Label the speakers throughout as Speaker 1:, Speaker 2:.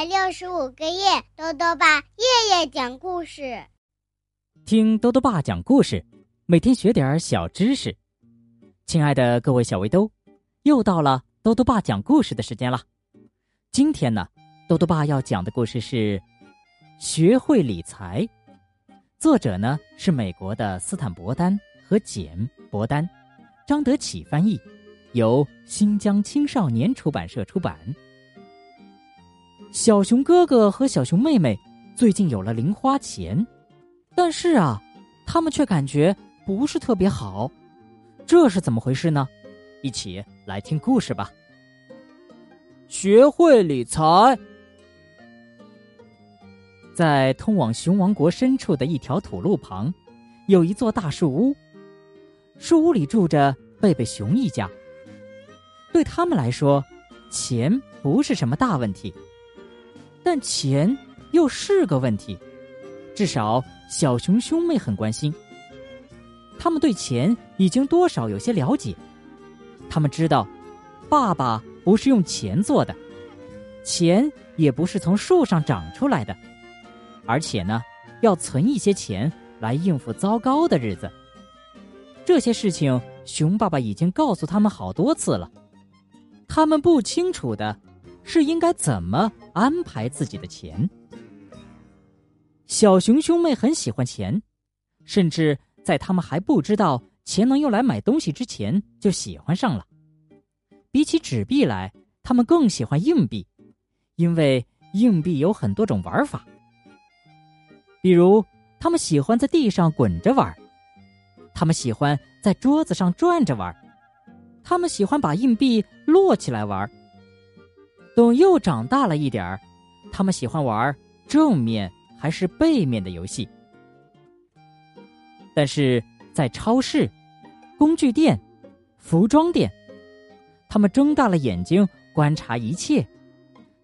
Speaker 1: 百六十五个夜，豆豆爸夜夜讲故事。
Speaker 2: 听豆豆爸讲故事，每天学点小知识。亲爱的各位小围兜，又到了豆豆爸讲故事的时间了。今天呢，豆豆爸要讲的故事是《学会理财》，作者呢是美国的斯坦伯丹和简伯丹，张德启翻译，由新疆青少年出版社出版。小熊哥哥和小熊妹妹最近有了零花钱，但是啊，他们却感觉不是特别好，这是怎么回事呢？一起来听故事吧。
Speaker 3: 学会理财。
Speaker 2: 在通往熊王国深处的一条土路旁，有一座大树屋，树屋里住着贝贝熊一家。对他们来说，钱不是什么大问题。但钱又是个问题，至少小熊兄妹很关心。他们对钱已经多少有些了解，他们知道，爸爸不是用钱做的，钱也不是从树上长出来的，而且呢，要存一些钱来应付糟糕的日子。这些事情，熊爸爸已经告诉他们好多次了，他们不清楚的。是应该怎么安排自己的钱？小熊兄妹很喜欢钱，甚至在他们还不知道钱能用来买东西之前就喜欢上了。比起纸币来，他们更喜欢硬币，因为硬币有很多种玩法。比如，他们喜欢在地上滚着玩，他们喜欢在桌子上转着玩，他们喜欢把硬币摞起来玩。等又长大了一点儿，他们喜欢玩正面还是背面的游戏。但是在超市、工具店、服装店，他们睁大了眼睛观察一切，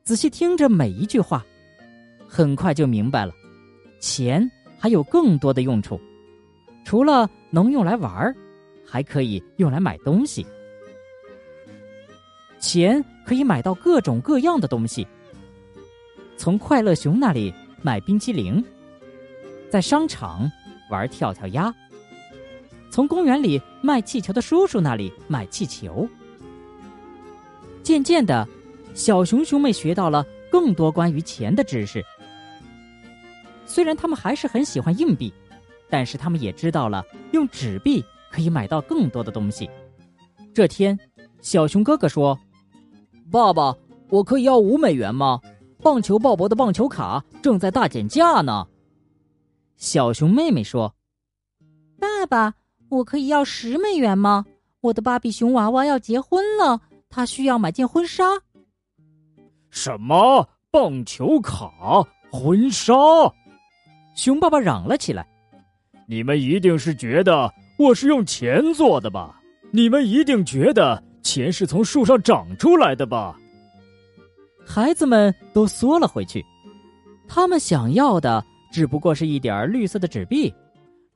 Speaker 2: 仔细听着每一句话，很快就明白了，钱还有更多的用处，除了能用来玩还可以用来买东西。钱可以买到各种各样的东西。从快乐熊那里买冰淇淋，在商场玩跳跳鸭，从公园里卖气球的叔叔那里买气球。渐渐的，小熊兄妹学到了更多关于钱的知识。虽然他们还是很喜欢硬币，但是他们也知道了用纸币可以买到更多的东西。这天，小熊哥哥说。
Speaker 3: 爸爸，我可以要五美元吗？棒球鲍勃的棒球卡正在大减价呢。
Speaker 2: 小熊妹妹说：“
Speaker 4: 爸爸，我可以要十美元吗？我的芭比熊娃娃要结婚了，他需要买件婚纱。”
Speaker 5: 什么棒球卡、婚纱？
Speaker 2: 熊爸爸嚷了起来：“
Speaker 5: 你们一定是觉得我是用钱做的吧？你们一定觉得……”钱是从树上长出来的吧？
Speaker 2: 孩子们都缩了回去，他们想要的只不过是一点绿色的纸币，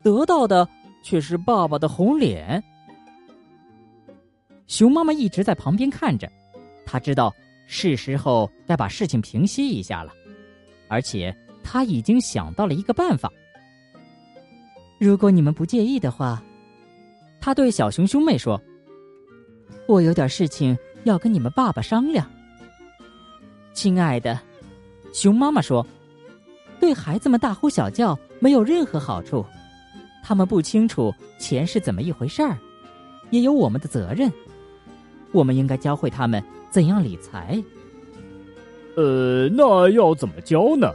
Speaker 2: 得到的却是爸爸的红脸。熊妈妈一直在旁边看着，她知道是时候该把事情平息一下了，而且她已经想到了一个办法。如果你们不介意的话，她对小熊兄妹说。我有点事情要跟你们爸爸商量，亲爱的，熊妈妈说：“对孩子们大呼小叫没有任何好处，他们不清楚钱是怎么一回事儿，也有我们的责任。我们应该教会他们怎样理财。”
Speaker 5: 呃，那要怎么教呢？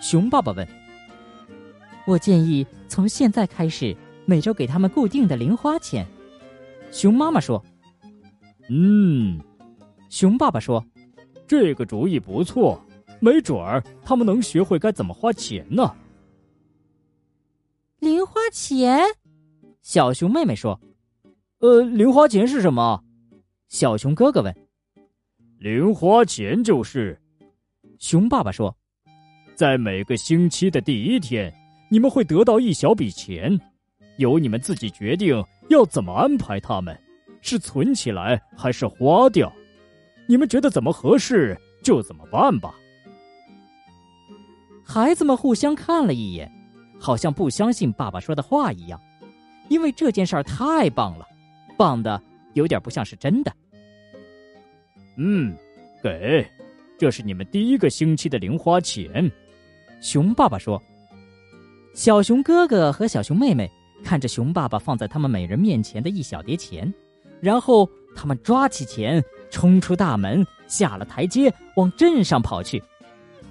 Speaker 2: 熊爸爸问。我建议从现在开始每周给他们固定的零花钱。熊妈妈说。
Speaker 5: 嗯，
Speaker 2: 熊爸爸说：“
Speaker 5: 这个主意不错，没准儿他们能学会该怎么花钱呢。”
Speaker 4: 零花钱，
Speaker 2: 小熊妹妹说：“
Speaker 3: 呃，零花钱是什么？”
Speaker 2: 小熊哥哥问。
Speaker 5: “零花钱就是，
Speaker 2: 熊爸爸说，
Speaker 5: 在每个星期的第一天，你们会得到一小笔钱，由你们自己决定要怎么安排它们。”是存起来还是花掉？你们觉得怎么合适就怎么办吧。
Speaker 2: 孩子们互相看了一眼，好像不相信爸爸说的话一样，因为这件事儿太棒了，棒的有点不像是真的。
Speaker 5: 嗯，给，这是你们第一个星期的零花钱。
Speaker 2: 熊爸爸说。小熊哥哥和小熊妹妹看着熊爸爸放在他们每人面前的一小叠钱，然后他们抓起钱，冲出大门，下了台阶，往镇上跑去。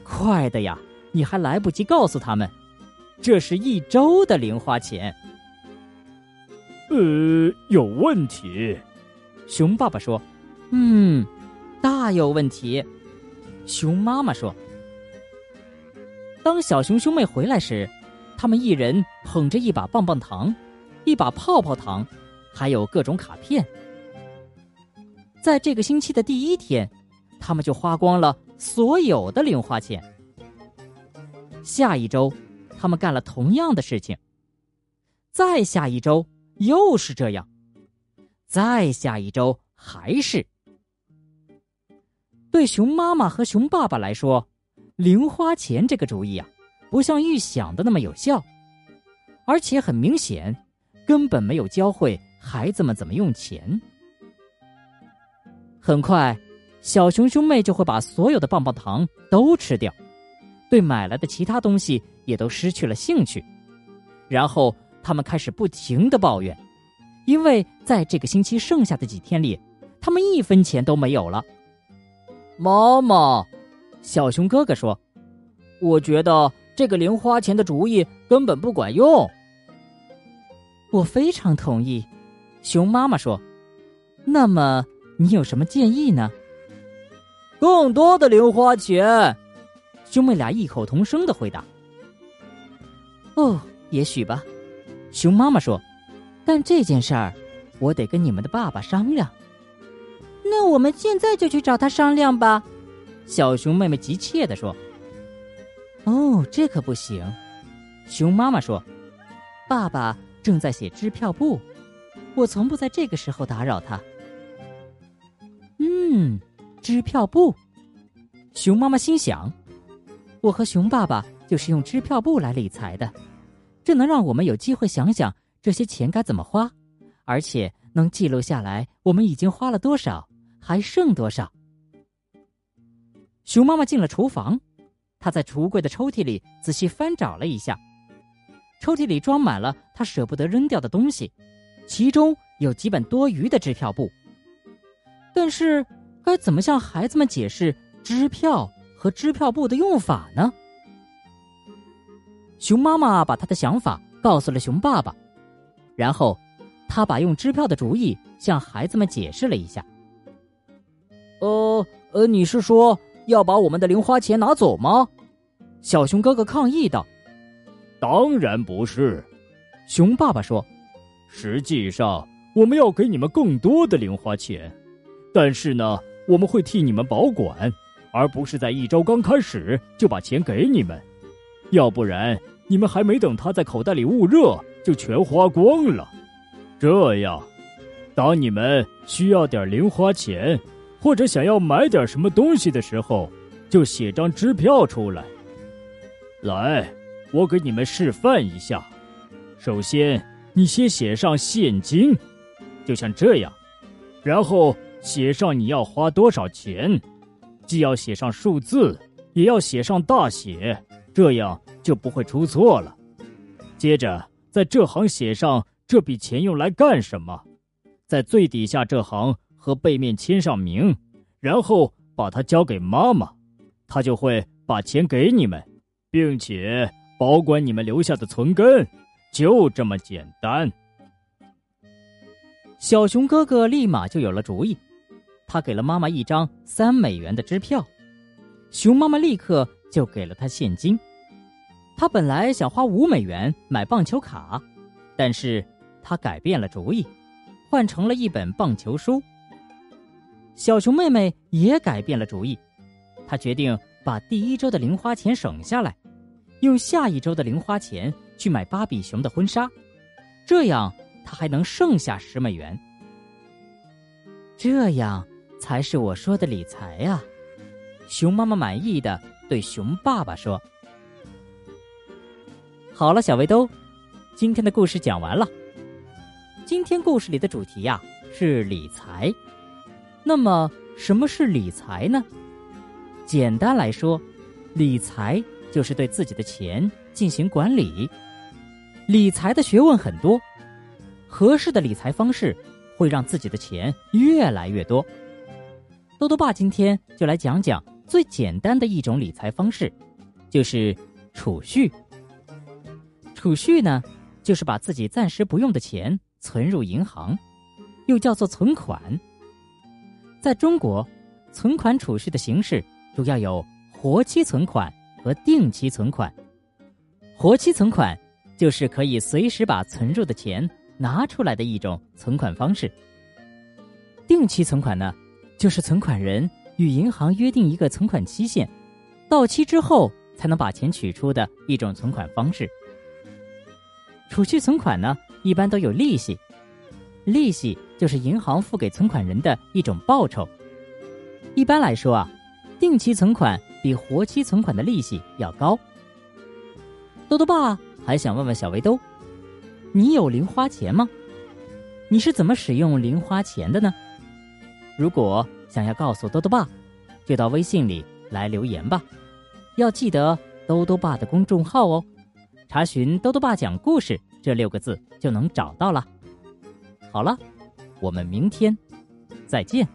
Speaker 2: 快的呀，你还来不及告诉他们，这是一周的零花钱。
Speaker 5: 呃，有问题。
Speaker 2: 熊爸爸说：“嗯，大有问题。”熊妈妈说：“当小熊兄妹回来时。”他们一人捧着一把棒棒糖，一把泡泡糖，还有各种卡片。在这个星期的第一天，他们就花光了所有的零花钱。下一周，他们干了同样的事情。再下一周又是这样，再下一周还是。对熊妈妈和熊爸爸来说，零花钱这个主意啊。不像预想的那么有效，而且很明显，根本没有教会孩子们怎么用钱。很快，小熊兄妹就会把所有的棒棒糖都吃掉，对买来的其他东西也都失去了兴趣。然后他们开始不停的抱怨，因为在这个星期剩下的几天里，他们一分钱都没有了。
Speaker 3: 妈妈，小熊哥哥说：“我觉得。”这个零花钱的主意根本不管用。
Speaker 2: 我非常同意，熊妈妈说：“那么你有什么建议呢？”
Speaker 3: 更多的零花钱，
Speaker 2: 兄妹俩异口同声的回答。哦，也许吧，熊妈妈说：“但这件事儿，我得跟你们的爸爸商量。”
Speaker 4: 那我们现在就去找他商量吧，
Speaker 2: 小熊妹妹急切的说。哦，这可不行，熊妈妈说：“爸爸正在写支票簿，我从不在这个时候打扰他。”嗯，支票簿，熊妈妈心想：“我和熊爸爸就是用支票簿来理财的，这能让我们有机会想想这些钱该怎么花，而且能记录下来我们已经花了多少，还剩多少。”熊妈妈进了厨房。她在橱柜的抽屉里仔细翻找了一下，抽屉里装满了她舍不得扔掉的东西，其中有几本多余的支票簿。但是，该怎么向孩子们解释支票和支票簿的用法呢？熊妈妈把她的想法告诉了熊爸爸，然后，他把用支票的主意向孩子们解释了一下。
Speaker 3: 呃呃，你是说要把我们的零花钱拿走吗？
Speaker 2: 小熊哥哥抗议道：“
Speaker 5: 当然不是。”
Speaker 2: 熊爸爸说：“
Speaker 5: 实际上，我们要给你们更多的零花钱，但是呢，我们会替你们保管，而不是在一周刚开始就把钱给你们。要不然，你们还没等他在口袋里捂热，就全花光了。这样，当你们需要点零花钱，或者想要买点什么东西的时候，就写张支票出来。”来，我给你们示范一下。首先，你先写上现金，就像这样，然后写上你要花多少钱，既要写上数字，也要写上大写，这样就不会出错了。接着，在这行写上这笔钱用来干什么，在最底下这行和背面签上名，然后把它交给妈妈，她就会把钱给你们。并且保管你们留下的存根，就这么简单。
Speaker 2: 小熊哥哥立马就有了主意，他给了妈妈一张三美元的支票，熊妈妈立刻就给了他现金。他本来想花五美元买棒球卡，但是他改变了主意，换成了一本棒球书。小熊妹妹也改变了主意，她决定把第一周的零花钱省下来。用下一周的零花钱去买芭比熊的婚纱，这样他还能剩下十美元。这样才是我说的理财啊！熊妈妈满意的对熊爸爸说：“好了，小围兜，今天的故事讲完了。今天故事里的主题呀是理财。那么，什么是理财呢？简单来说，理财就是对自己的钱进行管理。理财的学问很多，合适的理财方式会让自己的钱越来越多。多多爸今天就来讲讲最简单的一种理财方式，就是储蓄。储蓄呢，就是把自己暂时不用的钱存入银行，又叫做存款。在中国，存款储蓄的形式主要有活期存款和定期存款。活期存款就是可以随时把存入的钱拿出来的一种存款方式。定期存款呢，就是存款人与银行约定一个存款期限，到期之后才能把钱取出的一种存款方式。储蓄存款呢，一般都有利息，利息就是银行付给存款人的一种报酬。一般来说啊，定期存款比活期存款的利息要高。豆豆爸还想问问小围兜，你有零花钱吗？你是怎么使用零花钱的呢？如果想要告诉兜兜爸，就到微信里来留言吧，要记得兜兜爸的公众号哦。查询“兜兜爸讲故事”这六个字就能找到了。好了，我们明天再见。